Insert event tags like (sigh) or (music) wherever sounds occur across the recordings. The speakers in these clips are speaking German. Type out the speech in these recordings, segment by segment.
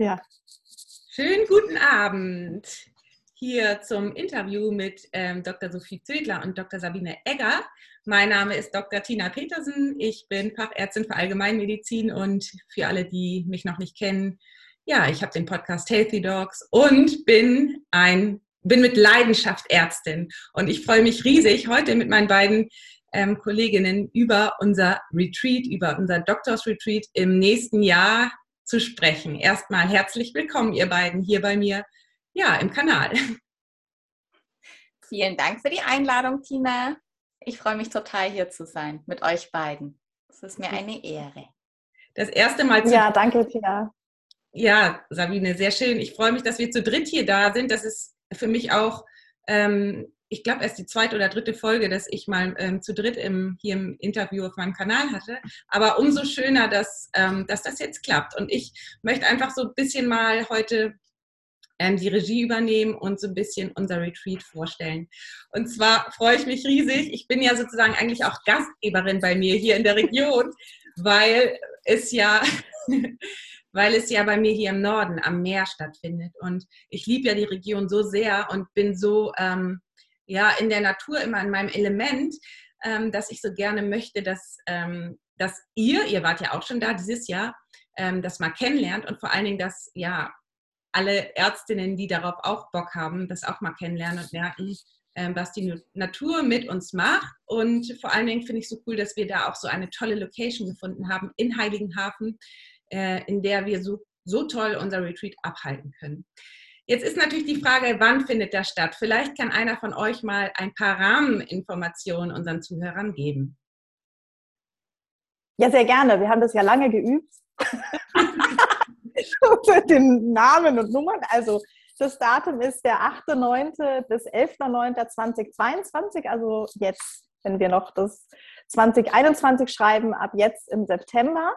Ja. Schönen guten Abend hier zum Interview mit ähm, Dr. Sophie Zödler und Dr. Sabine Egger. Mein Name ist Dr. Tina Petersen. Ich bin Fachärztin für Allgemeinmedizin und für alle, die mich noch nicht kennen, ja, ich habe den Podcast Healthy Dogs und bin ein bin mit Leidenschaft Ärztin und ich freue mich riesig heute mit meinen beiden ähm, Kolleginnen über unser Retreat, über unser Doctors Retreat im nächsten Jahr zu sprechen. Erstmal herzlich willkommen, ihr beiden, hier bei mir, ja, im Kanal. Vielen Dank für die Einladung, Tina. Ich freue mich total, hier zu sein mit euch beiden. Es ist mir eine Ehre. Das erste Mal zu. Ja, danke, Tina. Ja, Sabine, sehr schön. Ich freue mich, dass wir zu dritt hier da sind. Das ist für mich auch ähm, ich glaube, erst die zweite oder dritte Folge, dass ich mal ähm, zu dritt im, hier im Interview auf meinem Kanal hatte. Aber umso schöner, dass, ähm, dass das jetzt klappt. Und ich möchte einfach so ein bisschen mal heute ähm, die Regie übernehmen und so ein bisschen unser Retreat vorstellen. Und zwar freue ich mich riesig. Ich bin ja sozusagen eigentlich auch Gastgeberin bei mir hier in der Region, (laughs) weil es ja (laughs) weil es ja bei mir hier im Norden am Meer stattfindet. Und ich liebe ja die Region so sehr und bin so ähm, ja in der Natur immer in meinem Element, ähm, dass ich so gerne möchte, dass, ähm, dass ihr, ihr wart ja auch schon da dieses Jahr, ähm, das mal kennenlernt und vor allen Dingen, dass ja alle Ärztinnen, die darauf auch Bock haben, das auch mal kennenlernen und merken, ähm, was die Natur mit uns macht. Und vor allen Dingen finde ich so cool, dass wir da auch so eine tolle Location gefunden haben in Heiligenhafen, äh, in der wir so, so toll unser Retreat abhalten können. Jetzt ist natürlich die Frage, wann findet das statt? Vielleicht kann einer von euch mal ein paar Rahmeninformationen unseren Zuhörern geben. Ja, sehr gerne. Wir haben das ja lange geübt. (laughs) Mit den Namen und Nummern. Also das Datum ist der 8.9. bis 11.9.2022, also jetzt, wenn wir noch das 2021 schreiben, ab jetzt im September.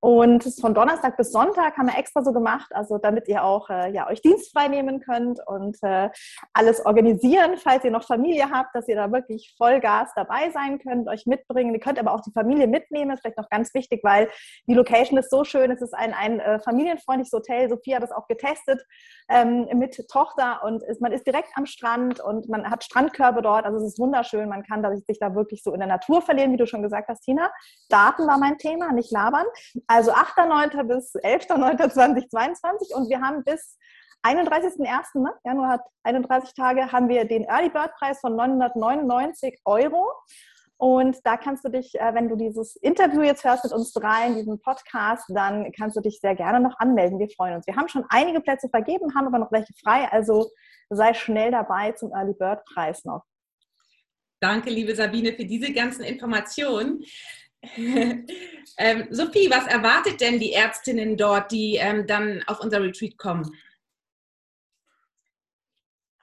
Und von Donnerstag bis Sonntag haben wir extra so gemacht, also damit ihr auch äh, ja, euch dienstfrei nehmen könnt und äh, alles organisieren, falls ihr noch Familie habt, dass ihr da wirklich Vollgas dabei sein könnt, euch mitbringen. Ihr könnt aber auch die Familie mitnehmen, ist vielleicht noch ganz wichtig, weil die Location ist so schön. Es ist ein, ein äh, familienfreundliches Hotel. Sophia hat das auch getestet ähm, mit Tochter und ist, man ist direkt am Strand und man hat Strandkörbe dort. Also es ist wunderschön. Man kann sich da wirklich so in der Natur verlieren, wie du schon gesagt hast, Tina. Daten war mein Thema, nicht labern. Also 8.9. bis 11.9.2022 und wir haben bis 31.01. Ne? Januar hat 31 Tage, haben wir den Early Bird Preis von 999 Euro. Und da kannst du dich, äh, wenn du dieses Interview jetzt hörst mit uns drei in diesem Podcast, dann kannst du dich sehr gerne noch anmelden. Wir freuen uns. Wir haben schon einige Plätze vergeben, haben aber noch welche frei. Also sei schnell dabei zum Early Bird Preis noch. Danke, liebe Sabine, für diese ganzen Informationen. (laughs) ähm, Sophie, was erwartet denn die Ärztinnen dort, die ähm, dann auf unser Retreat kommen?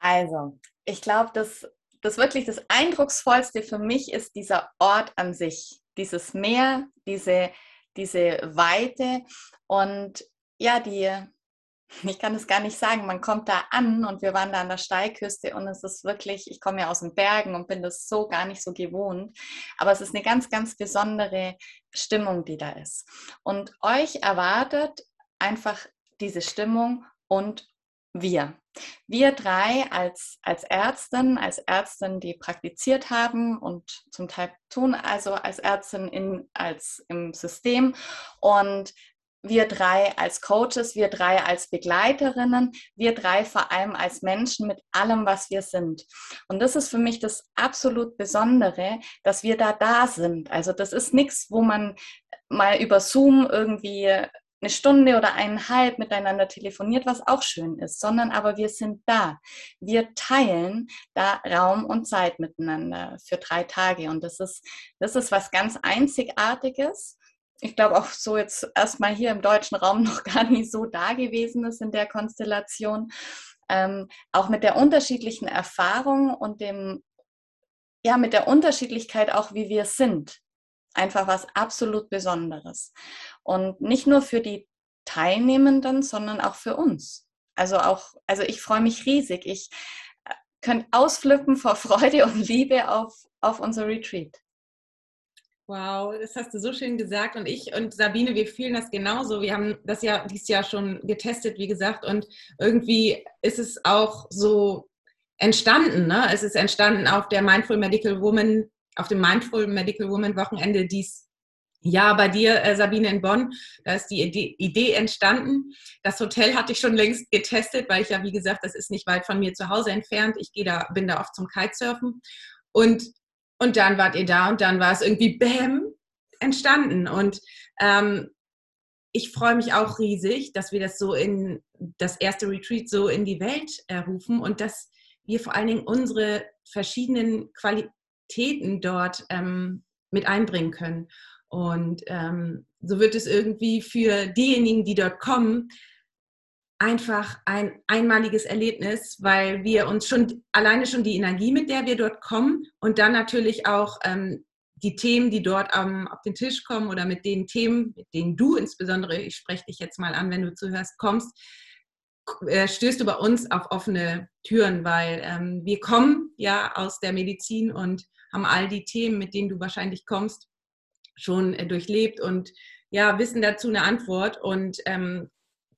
Also, ich glaube, dass das wirklich das Eindrucksvollste für mich ist dieser Ort an sich, dieses Meer, diese, diese Weite und ja, die, ich kann es gar nicht sagen, man kommt da an und wir waren da an der Steilküste und es ist wirklich, ich komme ja aus den Bergen und bin das so gar nicht so gewohnt, aber es ist eine ganz, ganz besondere Stimmung, die da ist. Und euch erwartet einfach diese Stimmung und wir. Wir drei als, als Ärztin, als Ärztin, die praktiziert haben und zum Teil tun, also als Ärztin in, als im System und wir drei als Coaches, wir drei als Begleiterinnen, wir drei vor allem als Menschen mit allem, was wir sind. Und das ist für mich das absolut Besondere, dass wir da da sind. Also das ist nichts, wo man mal über Zoom irgendwie eine Stunde oder eineinhalb miteinander telefoniert, was auch schön ist, sondern aber wir sind da. Wir teilen da Raum und Zeit miteinander für drei Tage. Und das ist, das ist was ganz Einzigartiges ich glaube auch so jetzt erstmal hier im deutschen Raum (laughs) noch gar nicht so da gewesen ist in der Konstellation. Ähm, auch mit der unterschiedlichen Erfahrung und dem, ja, mit der Unterschiedlichkeit auch, wie wir sind. Einfach was absolut Besonderes. Und nicht nur für die Teilnehmenden, sondern auch für uns. Also auch, also ich freue mich riesig. Ich äh, könnte ausflippen vor (laughs) Freude und Liebe auf, auf unser Retreat. Wow, das hast du so schön gesagt. Und ich und Sabine, wir fühlen das genauso. Wir haben das ja dieses Jahr schon getestet, wie gesagt. Und irgendwie ist es auch so entstanden. Ne? Es ist entstanden auf der Mindful Medical Woman, auf dem Mindful Medical Woman Wochenende dies Jahr bei dir, äh, Sabine, in Bonn. Da ist die Idee, Idee entstanden. Das Hotel hatte ich schon längst getestet, weil ich ja, wie gesagt, das ist nicht weit von mir zu Hause entfernt. Ich gehe da, bin da oft zum Kitesurfen. Und und dann wart ihr da und dann war es irgendwie Bäm entstanden. Und ähm, ich freue mich auch riesig, dass wir das so in das erste Retreat so in die Welt rufen und dass wir vor allen Dingen unsere verschiedenen Qualitäten dort ähm, mit einbringen können. Und ähm, so wird es irgendwie für diejenigen, die dort kommen, einfach ein einmaliges Erlebnis, weil wir uns schon alleine schon die Energie, mit der wir dort kommen und dann natürlich auch ähm, die Themen, die dort ähm, auf den Tisch kommen oder mit den Themen, mit denen du insbesondere, ich spreche dich jetzt mal an, wenn du zuhörst, kommst, äh, stößt du bei uns auf offene Türen, weil ähm, wir kommen ja aus der Medizin und haben all die Themen, mit denen du wahrscheinlich kommst, schon äh, durchlebt und ja, wissen dazu eine Antwort und ähm,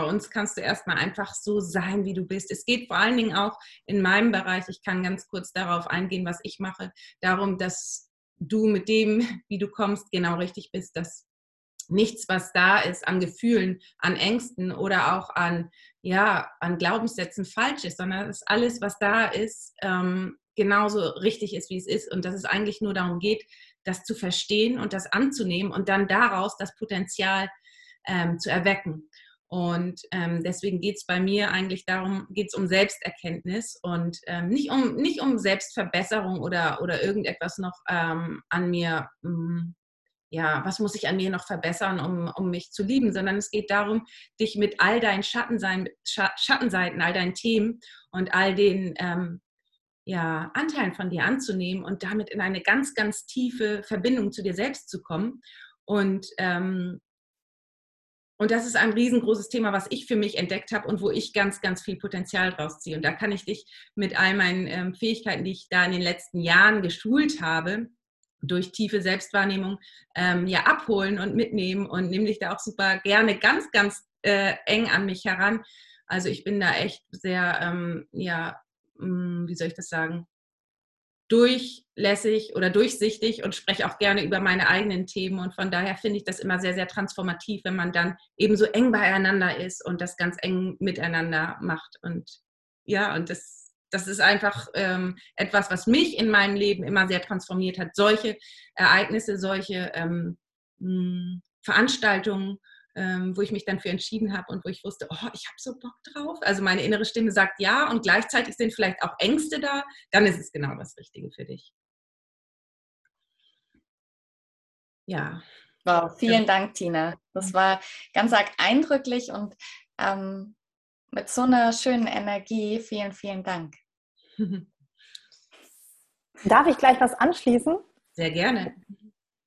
bei uns kannst du erstmal einfach so sein, wie du bist. Es geht vor allen Dingen auch in meinem Bereich, ich kann ganz kurz darauf eingehen, was ich mache, darum, dass du mit dem, wie du kommst, genau richtig bist, dass nichts, was da ist an Gefühlen, an Ängsten oder auch an, ja, an Glaubenssätzen falsch ist, sondern dass alles, was da ist, ähm, genauso richtig ist, wie es ist und dass es eigentlich nur darum geht, das zu verstehen und das anzunehmen und dann daraus das Potenzial ähm, zu erwecken. Und ähm, deswegen geht es bei mir eigentlich darum, geht es um Selbsterkenntnis und ähm, nicht, um, nicht um Selbstverbesserung oder, oder irgendetwas noch ähm, an mir, mm, ja, was muss ich an mir noch verbessern, um, um mich zu lieben, sondern es geht darum, dich mit all deinen Schattensein, Schattenseiten, all deinen Themen und all den ähm, ja, Anteilen von dir anzunehmen und damit in eine ganz, ganz tiefe Verbindung zu dir selbst zu kommen. Und ähm, und das ist ein riesengroßes Thema, was ich für mich entdeckt habe und wo ich ganz, ganz viel Potenzial draus ziehe. Und da kann ich dich mit all meinen ähm, Fähigkeiten, die ich da in den letzten Jahren geschult habe, durch tiefe Selbstwahrnehmung ähm, ja abholen und mitnehmen und nehme dich da auch super gerne ganz, ganz äh, eng an mich heran. Also ich bin da echt sehr, ähm, ja, mh, hm, wie soll ich das sagen, durchlässig oder durchsichtig und spreche auch gerne über meine eigenen Themen. Und von daher finde ich das immer sehr, sehr transformativ, wenn man dann eben so eng beieinander ist und das ganz eng miteinander macht. Und ja, und das, das ist einfach ähm, etwas, was mich in meinem Leben immer sehr transformiert hat. Solche Ereignisse, solche ähm, Veranstaltungen ähm, wo ich mich dann für entschieden habe und wo ich wusste, oh, ich habe so Bock drauf. Also meine innere Stimme sagt ja und gleichzeitig sind vielleicht auch Ängste da, dann ist es genau das Richtige für dich. Ja. Wow, vielen ja. Dank, Tina. Das war ganz arg eindrücklich und ähm, mit so einer schönen Energie. Vielen, vielen Dank. (laughs) Darf ich gleich was anschließen? Sehr gerne.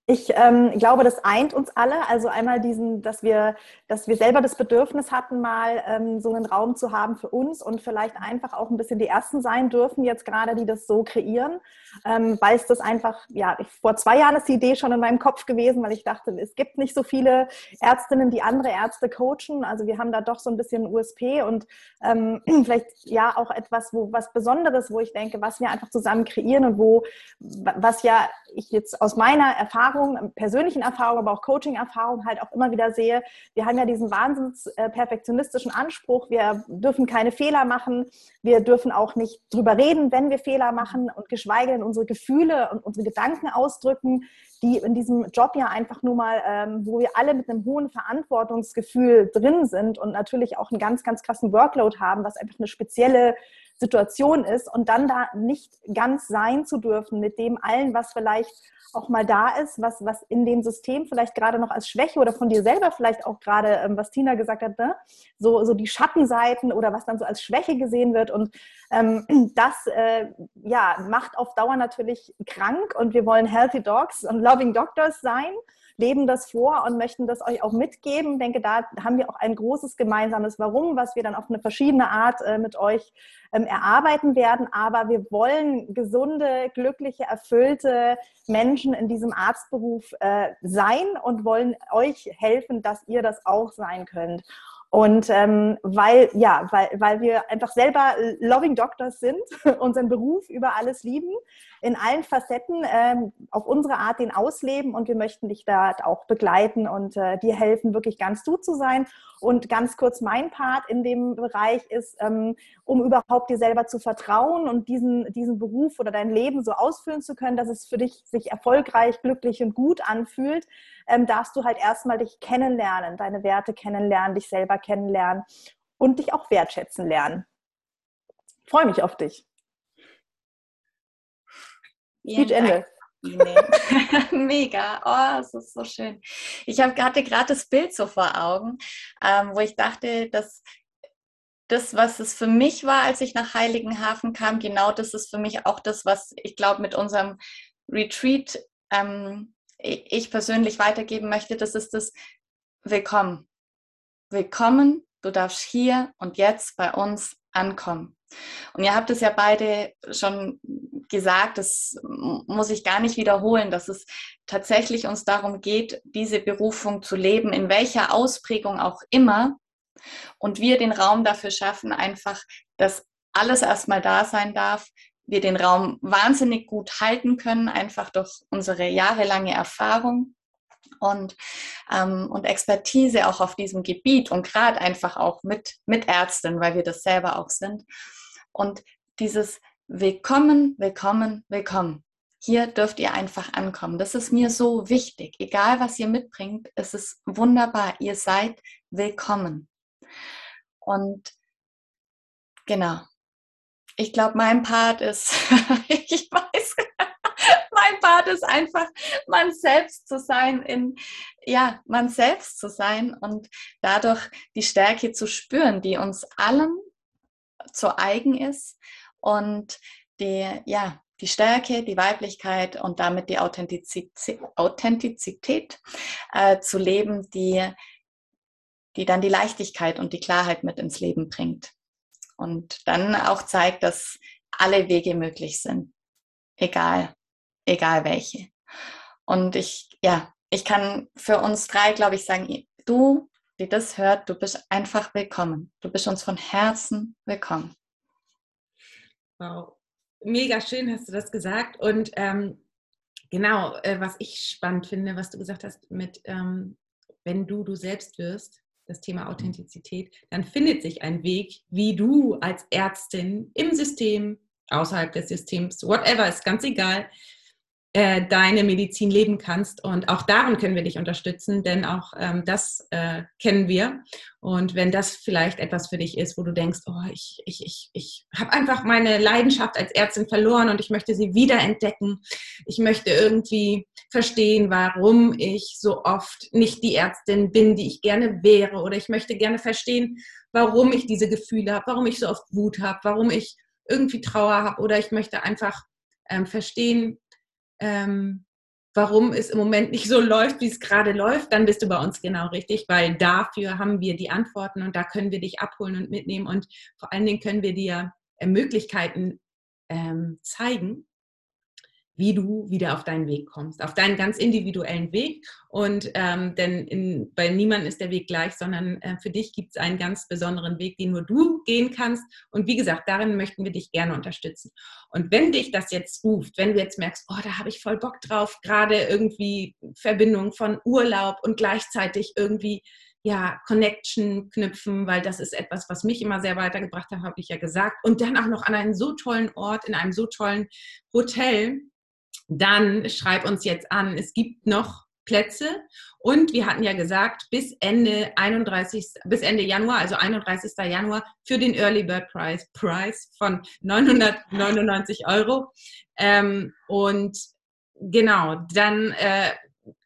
Ich ähm, glaube, das eint uns alle. Also einmal diesen, dass wir, dass wir selber das Bedürfnis hatten, mal ähm, so einen Raum zu haben für uns und vielleicht einfach auch ein bisschen die Ersten sein dürfen, jetzt gerade, die das so kreieren. Ähm, weil es das einfach, ja, ich, vor zwei Jahren ist die Idee schon in meinem Kopf gewesen, weil ich dachte, es gibt nicht so viele Ärztinnen, die andere Ärzte coachen. Also wir haben da doch so ein bisschen USP und ähm, (clears throat) vielleicht ja auch etwas, wo was Besonderes, wo ich denke, was wir einfach zusammen kreieren und wo, was ja ich jetzt aus meiner Erfahrung, persönlichen Erfahrung, aber auch Coaching-Erfahrung halt auch immer wieder sehe, wir haben ja diesen wahnsinns äh, perfektionistischen Anspruch, wir dürfen keine Fehler machen, wir dürfen auch nicht drüber reden, wenn wir Fehler machen und geschweige denn unsere Gefühle und unsere Gedanken ausdrücken, die in diesem Job ja einfach nur mal, ähm, wo wir alle mit einem hohen Verantwortungsgefühl drin sind und natürlich auch einen ganz, ganz krassen Workload haben, was einfach eine spezielle Situation ist. Und dann da nicht ganz sein zu dürfen mit dem allen, was vielleicht auch mal da ist, was, was in dem System vielleicht gerade noch als Schwäche oder von dir selber vielleicht auch gerade, ähm, was Tina gesagt hat, ne? so, so die Schattenseiten oder was dann so als Schwäche gesehen wird. Und ähm, (clears throat) das äh, ja, macht auf Dauer natürlich krank und wir wollen Healthy Dogs und Loving Doctors sein leben das vor und möchten das euch auch mitgeben. Ich denke, da haben wir auch ein großes gemeinsames Warum, was wir dann auf eine verschiedene Art äh, mit euch ähm, erarbeiten werden. Aber wir wollen gesunde, glückliche, erfüllte Menschen in diesem Arztberuf äh, sein und wollen euch helfen, dass ihr das auch sein könnt. Und ähm, weil, ja, weil, weil wir einfach selber Loving Doctors sind, (laughs) unseren Beruf über alles lieben, in allen Facetten ähm, auf unsere Art den ausleben und wir möchten dich da auch begleiten und äh, dir helfen, wirklich ganz du zu sein. Und ganz kurz mein Part in dem Bereich ist, ähm, um überhaupt dir selber zu vertrauen und diesen, diesen Beruf oder dein Leben so ausfüllen zu können, dass es für dich sich erfolgreich, glücklich und gut anfühlt, ähm, darfst du halt erstmal dich kennenlernen, deine Werte kennenlernen, dich selber kennenlernen und dich auch wertschätzen lernen. Ich freue mich auf dich. Speech Ende. (laughs) Mega, oh, es ist so schön. Ich hab, hatte gerade das Bild so vor Augen, ähm, wo ich dachte, dass das, was es für mich war, als ich nach Heiligenhafen kam, genau das ist für mich auch das, was ich glaube mit unserem Retreat ähm, ich persönlich weitergeben möchte. Das ist das Willkommen. Willkommen, du darfst hier und jetzt bei uns ankommen. Und ihr habt es ja beide schon gesagt, das muss ich gar nicht wiederholen, dass es tatsächlich uns darum geht, diese Berufung zu leben, in welcher Ausprägung auch immer. Und wir den Raum dafür schaffen, einfach, dass alles erstmal da sein darf, wir den Raum wahnsinnig gut halten können, einfach durch unsere jahrelange Erfahrung und, ähm, und Expertise auch auf diesem Gebiet und gerade einfach auch mit, mit Ärzten, weil wir das selber auch sind. Und dieses Willkommen, willkommen, willkommen. Hier dürft ihr einfach ankommen. Das ist mir so wichtig. Egal, was ihr mitbringt, es ist wunderbar. Ihr seid willkommen. Und genau. Ich glaube, mein Part ist, (laughs) ich weiß, mein Part ist einfach, man selbst zu sein, in, ja, man selbst zu sein und dadurch die Stärke zu spüren, die uns allen zu eigen ist und die, ja, die Stärke, die Weiblichkeit und damit die Authentizität, Authentizität äh, zu leben, die, die dann die Leichtigkeit und die Klarheit mit ins Leben bringt. Und dann auch zeigt, dass alle Wege möglich sind. Egal, egal welche. Und ich, ja, ich kann für uns drei, glaube ich, sagen, du, die das hört, du bist einfach willkommen. Du bist uns von Herzen willkommen. Wow, mega schön hast du das gesagt. Und ähm, genau, äh, was ich spannend finde, was du gesagt hast, mit ähm, wenn du du selbst wirst, das Thema Authentizität, dann findet sich ein Weg, wie du als Ärztin im System, außerhalb des Systems, whatever, ist ganz egal, äh, deine Medizin leben kannst. Und auch darin können wir dich unterstützen, denn auch ähm, das äh, kennen wir. Und wenn das vielleicht etwas für dich ist, wo du denkst, oh, ich, ich, ich, ich habe einfach meine Leidenschaft als Ärztin verloren und ich möchte sie wiederentdecken. Ich möchte irgendwie verstehen, warum ich so oft nicht die Ärztin bin, die ich gerne wäre. Oder ich möchte gerne verstehen, warum ich diese Gefühle habe, warum ich so oft Wut habe, warum ich irgendwie Trauer habe. Oder ich möchte einfach ähm, verstehen, ähm, warum es im Moment nicht so läuft, wie es gerade läuft, dann bist du bei uns genau richtig, weil dafür haben wir die Antworten und da können wir dich abholen und mitnehmen und vor allen Dingen können wir dir äh, Möglichkeiten ähm, zeigen, wie du wieder auf deinen Weg kommst, auf deinen ganz individuellen Weg. Und ähm, denn in, bei niemandem ist der Weg gleich, sondern äh, für dich gibt es einen ganz besonderen Weg, den nur du gehen kannst. Und wie gesagt, darin möchten wir dich gerne unterstützen. Und wenn dich das jetzt ruft, wenn du jetzt merkst, oh, da habe ich voll Bock drauf, gerade irgendwie Verbindung von Urlaub und gleichzeitig irgendwie ja, Connection knüpfen, weil das ist etwas, was mich immer sehr weitergebracht hat, habe ich ja gesagt. Und dann auch noch an einem so tollen Ort, in einem so tollen Hotel, dann schreib uns jetzt an. Es gibt noch Plätze und wir hatten ja gesagt, bis Ende 31, bis Ende Januar, also 31. Januar für den Early Bird Price, Price von 999 Euro. Ähm, und genau, dann äh,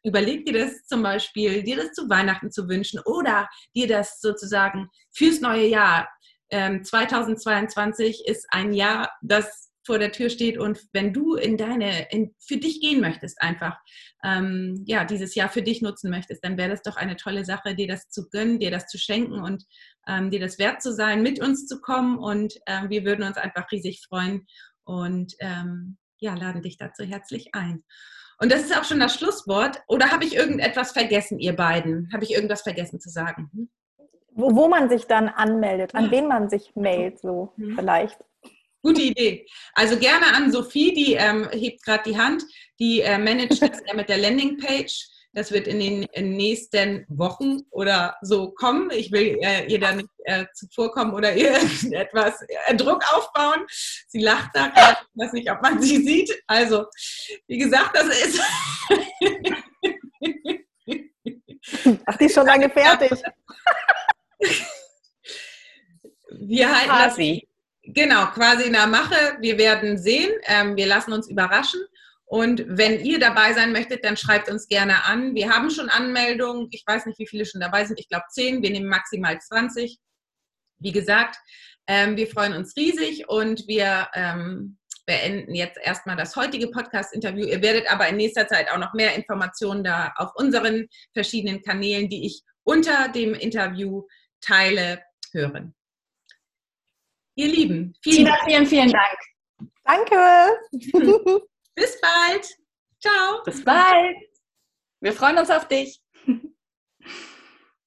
überleg dir das zum Beispiel, dir das zu Weihnachten zu wünschen oder dir das sozusagen fürs neue Jahr. Ähm, 2022 ist ein Jahr, das vor der Tür steht und wenn du in deine, in, für dich gehen möchtest, einfach, ähm, ja, dieses Jahr für dich nutzen möchtest, dann wäre das doch eine tolle Sache, dir das zu gönnen, dir das zu schenken und ähm, dir das wert zu sein, mit uns zu kommen und ähm, wir würden uns einfach riesig freuen und ähm, ja, laden dich dazu herzlich ein. Und das ist auch schon das Schlusswort. Oder habe ich irgendetwas vergessen, ihr beiden? Habe ich irgendwas vergessen zu sagen? Hm? Wo, wo man sich dann anmeldet, an wen man sich mailt, so mhm. vielleicht. Gute Idee. Also gerne an Sophie, die ähm, hebt gerade die Hand, die äh, managt das ja mit der Landingpage. Das wird in den in nächsten Wochen oder so kommen. Ich will äh, ihr da nicht äh, zuvorkommen oder (laughs) ihr etwas äh, Druck aufbauen. Sie lacht da gerade. Ich weiß nicht, ob man sie sieht. Also, wie gesagt, das ist. (laughs) Ach, die ist schon lange fertig. Wir halten quasi. Das, genau, quasi in der Mache. Wir werden sehen. Ähm, wir lassen uns überraschen. Und wenn ihr dabei sein möchtet, dann schreibt uns gerne an. Wir haben schon Anmeldungen. Ich weiß nicht, wie viele schon dabei sind. Ich glaube zehn. Wir nehmen maximal 20. Wie gesagt, ähm, wir freuen uns riesig und wir ähm, beenden jetzt erstmal das heutige Podcast-Interview. Ihr werdet aber in nächster Zeit auch noch mehr Informationen da auf unseren verschiedenen Kanälen, die ich unter dem Interview teile, hören. Ihr Lieben, vielen, Tina, vielen, vielen Dank. Danke. (laughs) Bis bald. Ciao. Bis bald. Wir freuen uns auf dich. (laughs)